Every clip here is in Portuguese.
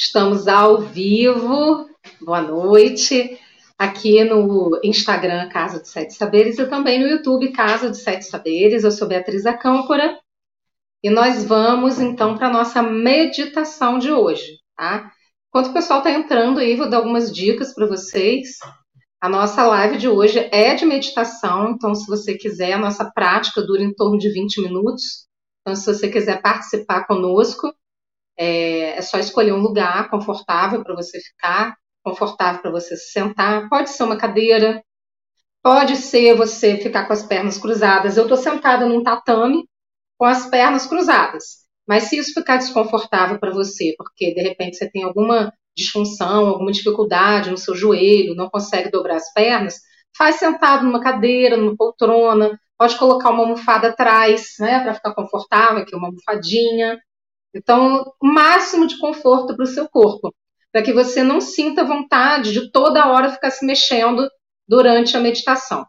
Estamos ao vivo, boa noite, aqui no Instagram Casa de Sete Saberes e também no YouTube Casa de Sete Saberes. Eu sou Beatriz Acâmpora e nós vamos então para a nossa meditação de hoje, tá? Enquanto o pessoal está entrando aí, vou dar algumas dicas para vocês. A nossa live de hoje é de meditação, então se você quiser, a nossa prática dura em torno de 20 minutos. Então, se você quiser participar conosco, é, é só escolher um lugar confortável para você ficar, confortável para você se sentar. Pode ser uma cadeira, pode ser você ficar com as pernas cruzadas. Eu estou sentada num tatame com as pernas cruzadas. Mas se isso ficar desconfortável para você, porque de repente você tem alguma disfunção, alguma dificuldade no seu joelho, não consegue dobrar as pernas, faz sentado numa cadeira, numa poltrona, pode colocar uma almofada atrás, né, para ficar confortável, aqui uma almofadinha. Então, o máximo de conforto para o seu corpo, para que você não sinta vontade de toda hora ficar se mexendo durante a meditação.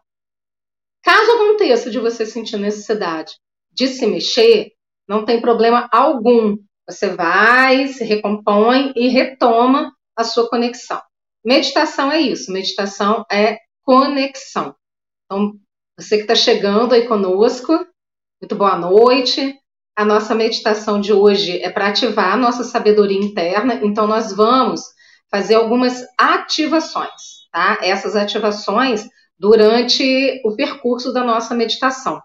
Caso aconteça de você sentir necessidade de se mexer, não tem problema algum. Você vai, se recompõe e retoma a sua conexão. Meditação é isso, meditação é conexão. Então, você que está chegando aí conosco, muito boa noite. A nossa meditação de hoje é para ativar a nossa sabedoria interna, então nós vamos fazer algumas ativações, tá? Essas ativações durante o percurso da nossa meditação.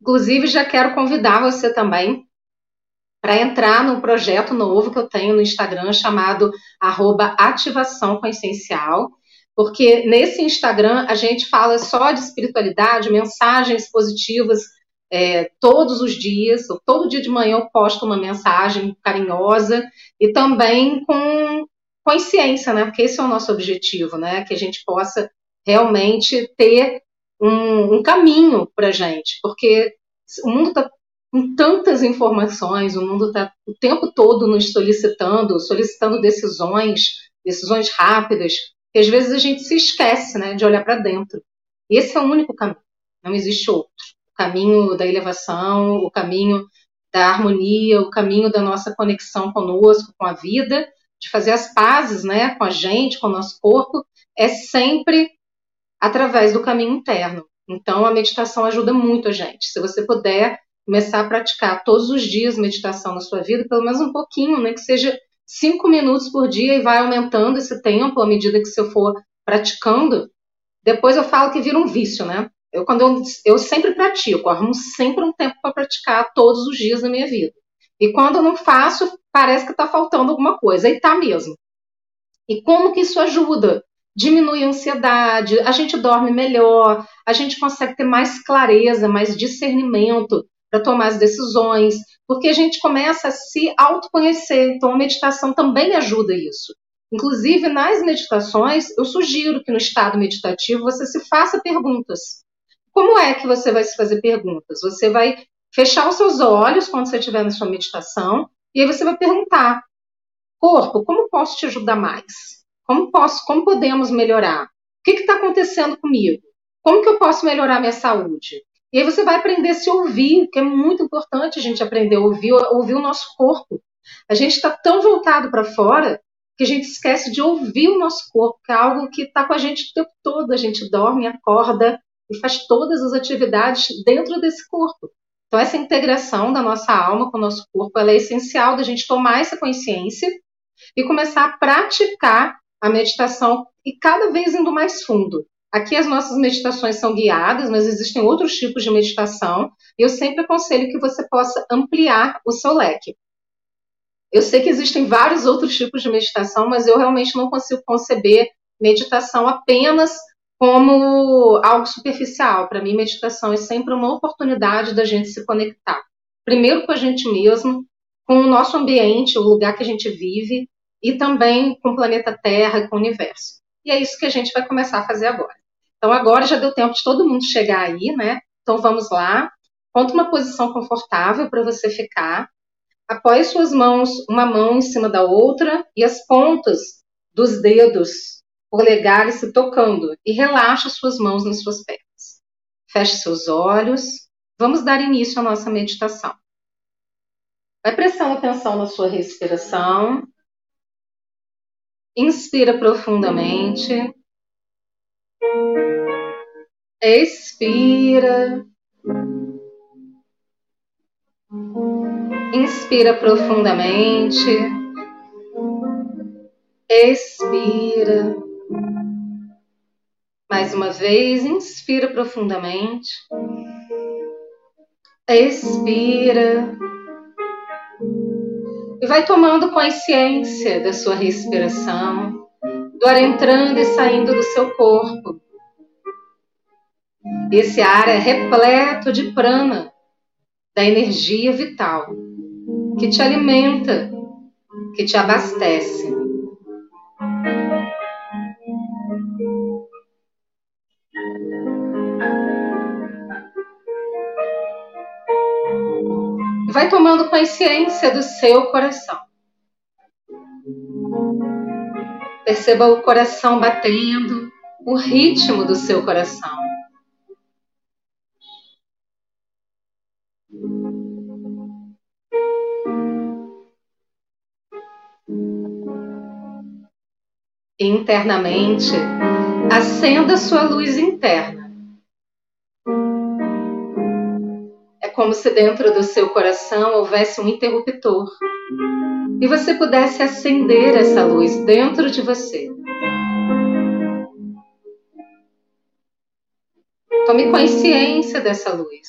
Inclusive, já quero convidar você também para entrar no projeto novo que eu tenho no Instagram chamado ativação consciencial, porque nesse Instagram a gente fala só de espiritualidade, mensagens positivas é, todos os dias, todo dia de manhã eu posto uma mensagem carinhosa e também com consciência, né? Porque esse é o nosso objetivo, né? Que a gente possa realmente ter um, um caminho para gente, porque o mundo está com tantas informações, o mundo está o tempo todo nos solicitando, solicitando decisões, decisões rápidas, que às vezes a gente se esquece, né, de olhar para dentro. Esse é o único caminho, não existe outro caminho da elevação, o caminho da harmonia, o caminho da nossa conexão conosco, com a vida, de fazer as pazes, né, com a gente, com o nosso corpo, é sempre através do caminho interno. Então, a meditação ajuda muito a gente. Se você puder começar a praticar todos os dias meditação na sua vida, pelo menos um pouquinho, né, que seja cinco minutos por dia e vai aumentando esse tempo à medida que você for praticando. Depois eu falo que vira um vício, né? Eu, quando eu, eu sempre pratico, arrumo sempre um tempo para praticar todos os dias da minha vida. E quando eu não faço, parece que está faltando alguma coisa. E tá mesmo. E como que isso ajuda? Diminui a ansiedade, a gente dorme melhor, a gente consegue ter mais clareza, mais discernimento para tomar as decisões, porque a gente começa a se autoconhecer. Então a meditação também ajuda isso. Inclusive, nas meditações, eu sugiro que no estado meditativo você se faça perguntas. Como é que você vai se fazer perguntas? Você vai fechar os seus olhos quando você estiver na sua meditação e aí você vai perguntar: corpo, como posso te ajudar mais? Como posso? Como podemos melhorar? O que está acontecendo comigo? Como que eu posso melhorar minha saúde? E aí você vai aprender a se ouvir, que é muito importante a gente aprender a ouvir, ouvir o nosso corpo. A gente está tão voltado para fora que a gente esquece de ouvir o nosso corpo, que é algo que está com a gente o tempo todo. A gente dorme, acorda, e faz todas as atividades dentro desse corpo. Então, essa integração da nossa alma com o nosso corpo é essencial da gente tomar essa consciência e começar a praticar a meditação e cada vez indo mais fundo. Aqui as nossas meditações são guiadas, mas existem outros tipos de meditação e eu sempre aconselho que você possa ampliar o seu leque. Eu sei que existem vários outros tipos de meditação, mas eu realmente não consigo conceber meditação apenas como algo superficial. Para mim, meditação é sempre uma oportunidade da gente se conectar. Primeiro com a gente mesmo, com o nosso ambiente, o lugar que a gente vive, e também com o planeta Terra e com o universo. E é isso que a gente vai começar a fazer agora. Então, agora já deu tempo de todo mundo chegar aí, né? Então, vamos lá. Ponta uma posição confortável para você ficar. Apoie suas mãos, uma mão em cima da outra, e as pontas dos dedos polegares se tocando e relaxa suas mãos nas suas pernas. Feche seus olhos. Vamos dar início à nossa meditação. Vai prestando atenção na sua respiração. Inspira profundamente. Expira. Inspira profundamente. Expira. Mais uma vez, inspira profundamente. Expira. E vai tomando consciência da sua respiração, do ar entrando e saindo do seu corpo. Esse ar é repleto de prana, da energia vital, que te alimenta, que te abastece. Vai tomando consciência do seu coração. Perceba o coração batendo, o ritmo do seu coração. Internamente, acenda sua luz interna como se dentro do seu coração houvesse um interruptor e você pudesse acender essa luz dentro de você. Tome consciência dessa luz.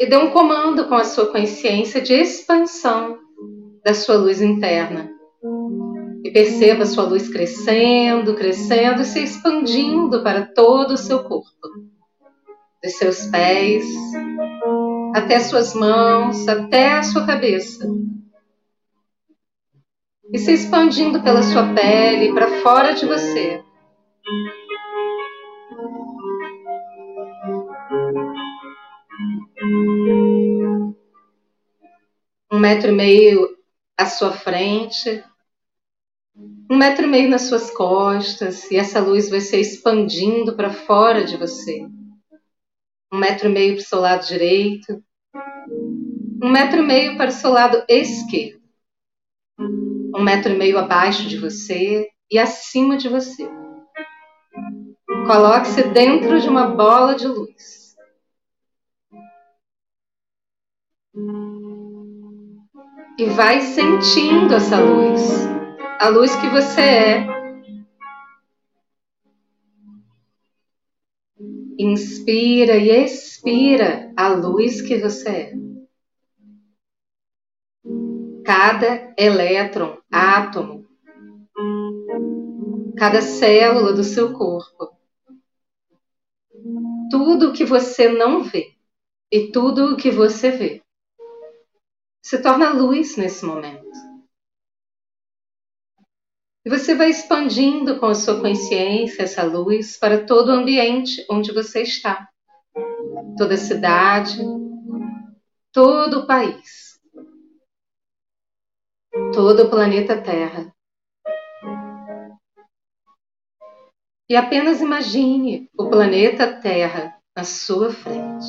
E dê um comando com a sua consciência de expansão da sua luz interna. E perceba sua luz crescendo, crescendo e se expandindo para todo o seu corpo. Dos seus pés, até suas mãos, até a sua cabeça. E se expandindo pela sua pele para fora de você. Um metro e meio à sua frente, um metro e meio nas suas costas e essa luz vai se expandindo para fora de você. Um metro e meio para o seu lado direito, um metro e meio para o seu lado esquerdo, um metro e meio abaixo de você e acima de você. Coloque-se dentro de uma bola de luz. E vai sentindo essa luz a luz que você é. Inspira e expira a luz que você é. Cada elétron, átomo, cada célula do seu corpo, tudo o que você não vê e tudo o que você vê se torna luz nesse momento. E você vai expandindo com a sua consciência essa luz para todo o ambiente onde você está. Toda a cidade, todo o país, todo o planeta Terra. E apenas imagine o planeta Terra na sua frente.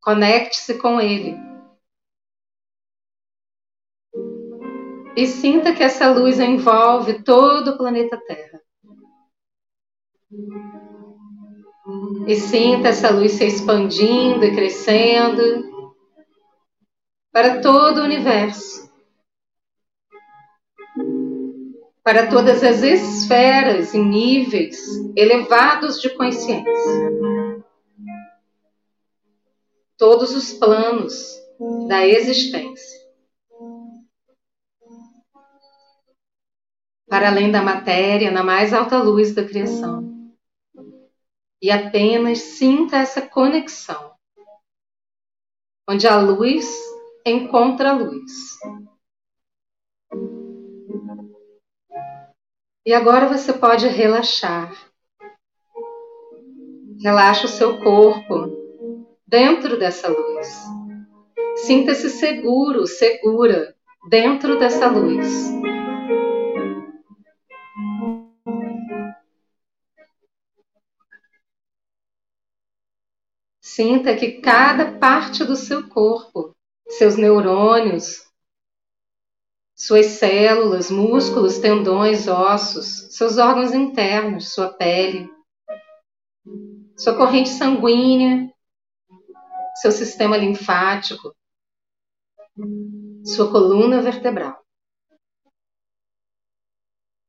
Conecte-se com ele e sinta que essa luz envolve todo o planeta Terra. E sinta essa luz se expandindo e crescendo para todo o universo, para todas as esferas e níveis elevados de consciência, todos os planos da existência. Para além da matéria, na mais alta luz da criação. E apenas sinta essa conexão, onde a luz encontra a luz. E agora você pode relaxar. Relaxa o seu corpo dentro dessa luz. Sinta-se seguro, segura dentro dessa luz. Sinta que cada parte do seu corpo, seus neurônios, suas células, músculos, tendões, ossos, seus órgãos internos, sua pele, sua corrente sanguínea, seu sistema linfático, sua coluna vertebral.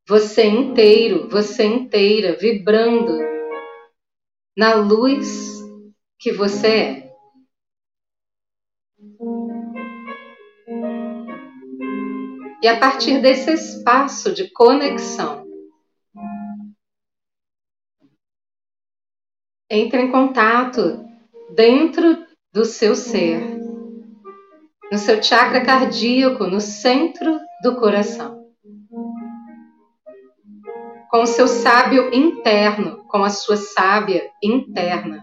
Você inteiro, você inteira, vibrando na luz que você é. E a partir desse espaço de conexão, entre em contato dentro do seu ser, no seu chakra cardíaco, no centro do coração. Com o seu sábio interno, com a sua sábia interna.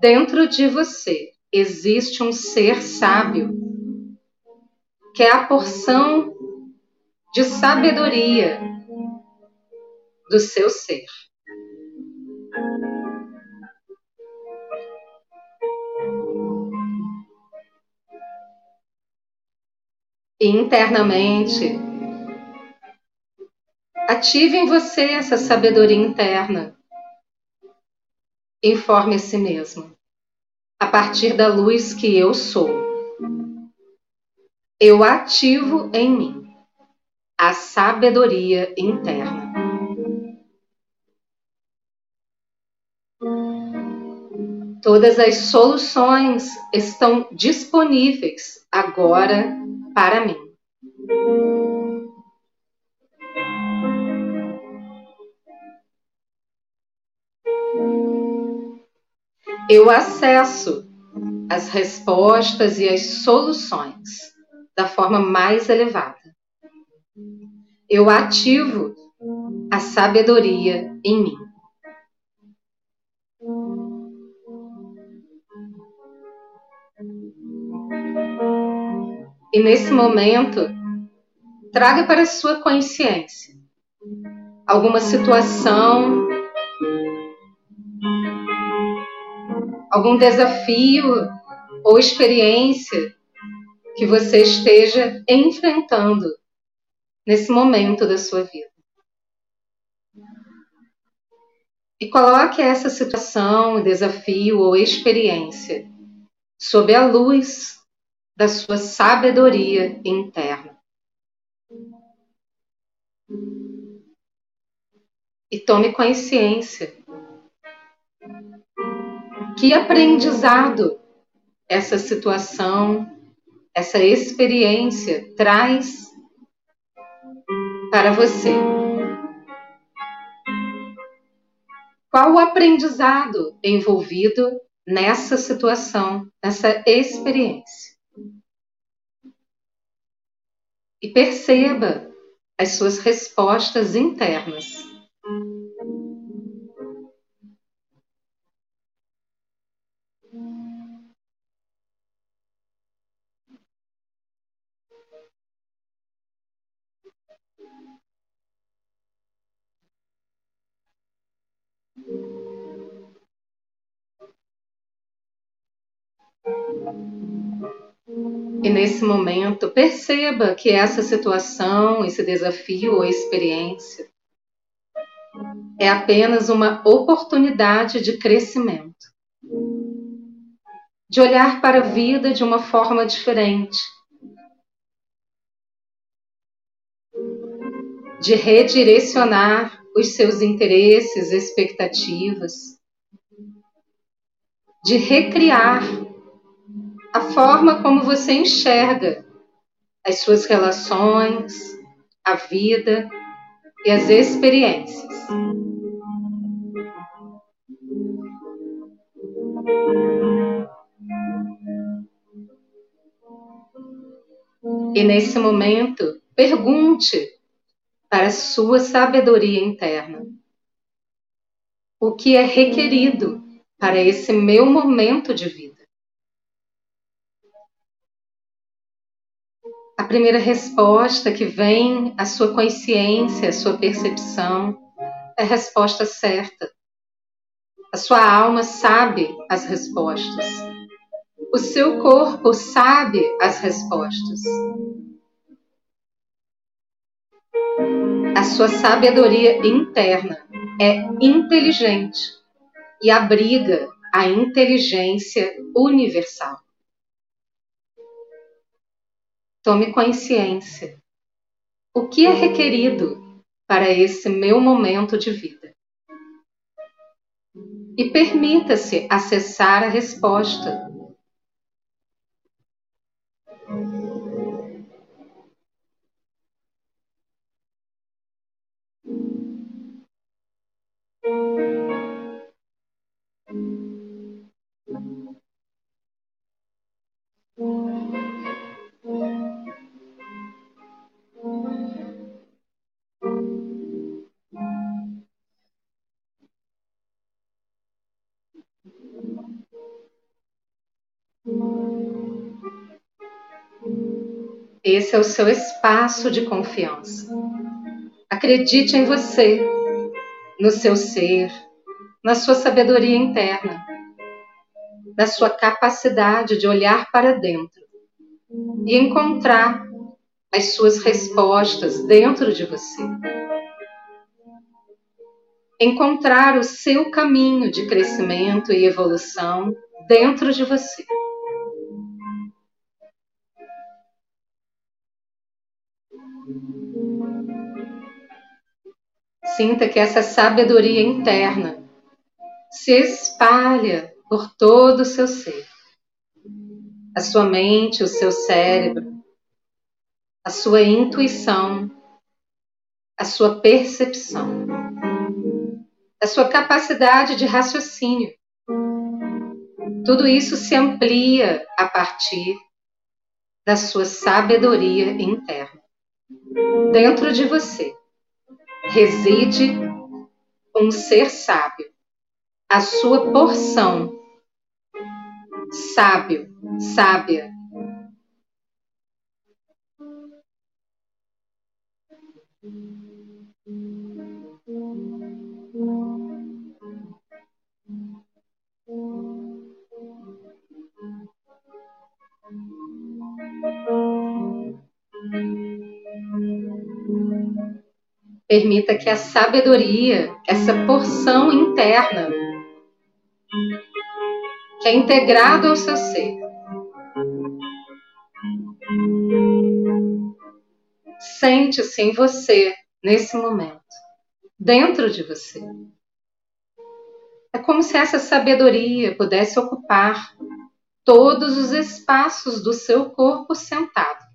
Dentro de você existe um ser sábio, que é a porção de sabedoria do seu ser. E internamente, ative em você essa sabedoria interna. Informe a si mesmo, a partir da luz que eu sou. Eu ativo em mim a sabedoria interna. Todas as soluções estão disponíveis agora para mim. Eu acesso as respostas e as soluções da forma mais elevada. Eu ativo a sabedoria em mim. E nesse momento, traga para sua consciência alguma situação, algum desafio ou experiência que você esteja enfrentando nesse momento da sua vida. E coloque essa situação, desafio ou experiência sob a luz da sua sabedoria interna. E tome consciência que aprendizado essa situação, essa experiência traz para você. Qual o aprendizado envolvido nessa situação, nessa experiência? e perceba as suas respostas internas. E nesse momento, perceba que essa situação, esse desafio ou experiência é apenas uma oportunidade de crescimento, de olhar para a vida de uma forma diferente, de redirecionar os seus interesses, expectativas, de recriar a forma como você enxerga as suas relações, a vida e as experiências. E nesse momento, pergunte para sua sabedoria interna o que é requerido para esse meu momento de vida. a primeira resposta que vem à sua consciência, à sua percepção, é a resposta certa. A sua alma sabe as respostas. O seu corpo sabe as respostas. A sua sabedoria interna é inteligente e abriga a inteligência universal. Tome consciência. O que é requerido para esse meu momento de vida? E permita-se acessar a resposta Esse é o seu espaço de confiança. Acredite em você, no seu ser, na sua sabedoria interna, na sua capacidade de olhar para dentro e encontrar as suas respostas dentro de você. Encontrar o seu caminho de crescimento e evolução dentro de você. Sinta que essa sabedoria interna se espalha por todo o seu ser. A sua mente, o seu cérebro, a sua intuição, a sua percepção, a sua capacidade de raciocínio. Tudo isso se amplia a partir da sua sabedoria interna. Dentro de você reside um ser sábio, a sua porção. Sábio, sábia. Permita que a sabedoria, essa porção interna, que é integrado ao seu ser, sente-se em você nesse momento, dentro de você. É como se essa sabedoria pudesse ocupar todos os espaços do seu corpo sentado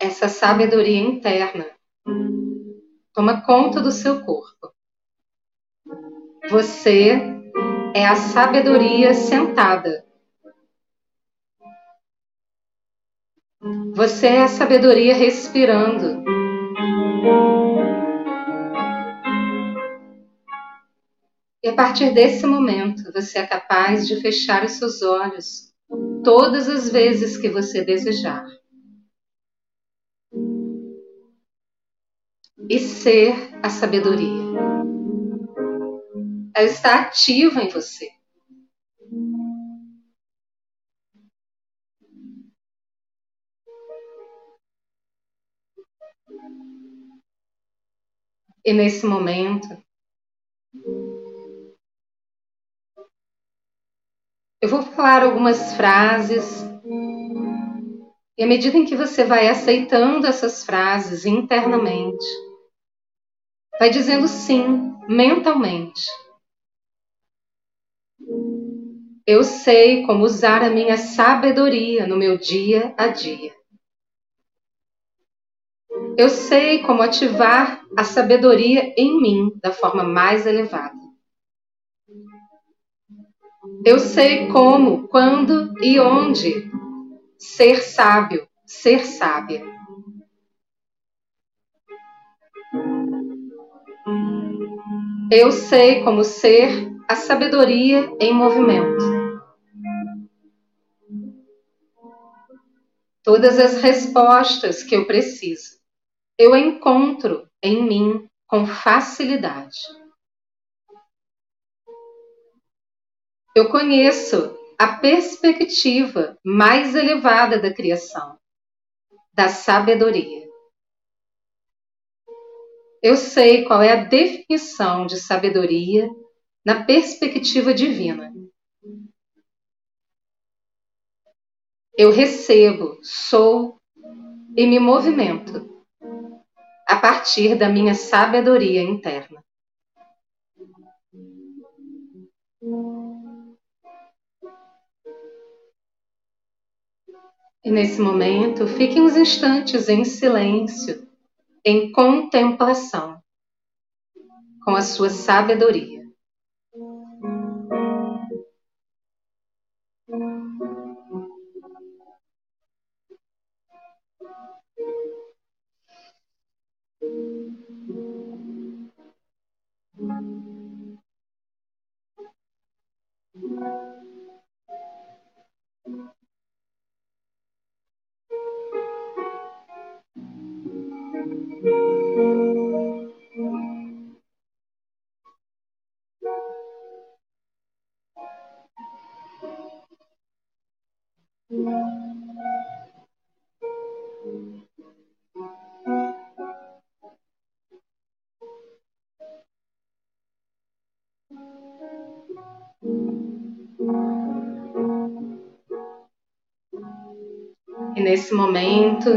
essa sabedoria interna toma conta do seu corpo. Você é a sabedoria sentada. Você é a sabedoria respirando. E a partir desse momento, você é capaz de fechar os seus olhos todas as vezes que você desejar. E ser a sabedoria. Ela está ativa em você. E nesse momento, eu vou falar algumas frases, e à medida em que você vai aceitando essas frases internamente, Vai dizendo sim mentalmente. Eu sei como usar a minha sabedoria no meu dia a dia. Eu sei como ativar a sabedoria em mim da forma mais elevada. Eu sei como, quando e onde ser sábio, ser sábia. Eu sei como ser a sabedoria em movimento. Todas as respostas que eu preciso, eu encontro em mim com facilidade. Eu conheço a perspectiva mais elevada da criação, da sabedoria. Eu sei qual é a definição de sabedoria na perspectiva divina. Eu recebo, sou e me movimento a partir da minha sabedoria interna. E nesse momento, fique uns instantes em silêncio, em contemplação, com a sua sabedoria. E nesse momento,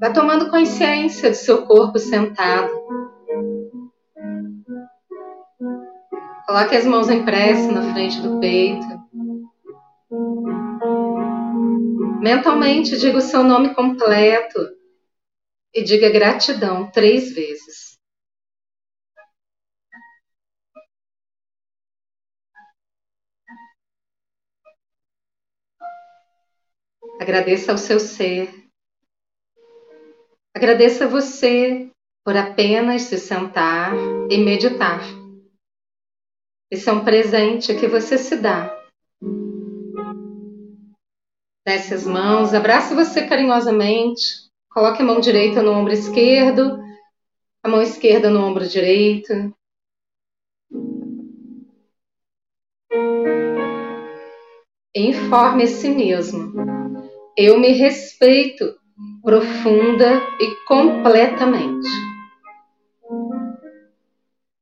vá tomando consciência do seu corpo sentado. Coloque as mãos em prece na frente do peito. Mentalmente diga o seu nome completo e diga gratidão três vezes. Agradeça ao seu ser. Agradeça a você por apenas se sentar e meditar. Esse é um presente que você se dá. Desce as mãos, abrace você carinhosamente, coloque a mão direita no ombro esquerdo, a mão esquerda no ombro direito. Informe a si mesmo eu me respeito profunda e completamente.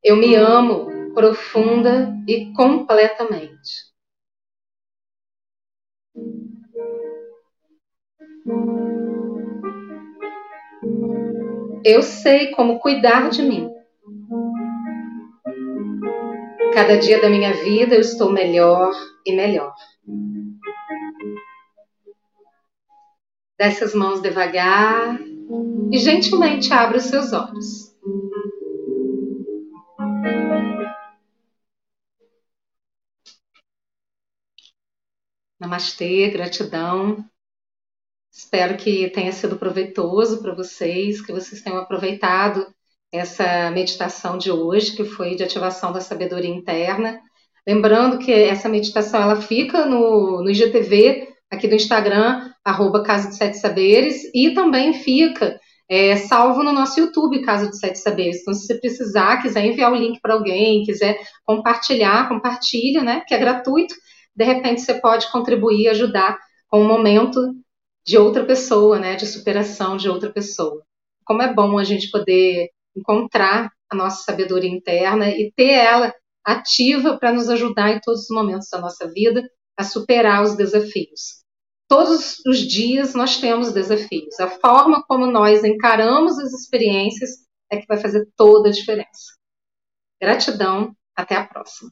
Eu me amo profunda e completamente. Eu sei como cuidar de mim. Cada dia da minha vida eu estou melhor e melhor. Desce as mãos devagar e gentilmente abre os seus olhos. Namastê, gratidão. Espero que tenha sido proveitoso para vocês, que vocês tenham aproveitado essa meditação de hoje, que foi de ativação da sabedoria interna. Lembrando que essa meditação ela fica no, no IGTV aqui do Instagram, arroba Casa de Sete Saberes, e também fica é, salvo no nosso YouTube, Casa de Sete Saberes. Então, se você precisar, quiser enviar o link para alguém, quiser compartilhar, compartilha, né? Que é gratuito. De repente, você pode contribuir, ajudar com o momento de outra pessoa, né? De superação de outra pessoa. Como é bom a gente poder encontrar a nossa sabedoria interna e ter ela ativa para nos ajudar em todos os momentos da nossa vida a superar os desafios. Todos os dias nós temos desafios. A forma como nós encaramos as experiências é que vai fazer toda a diferença. Gratidão, até a próxima.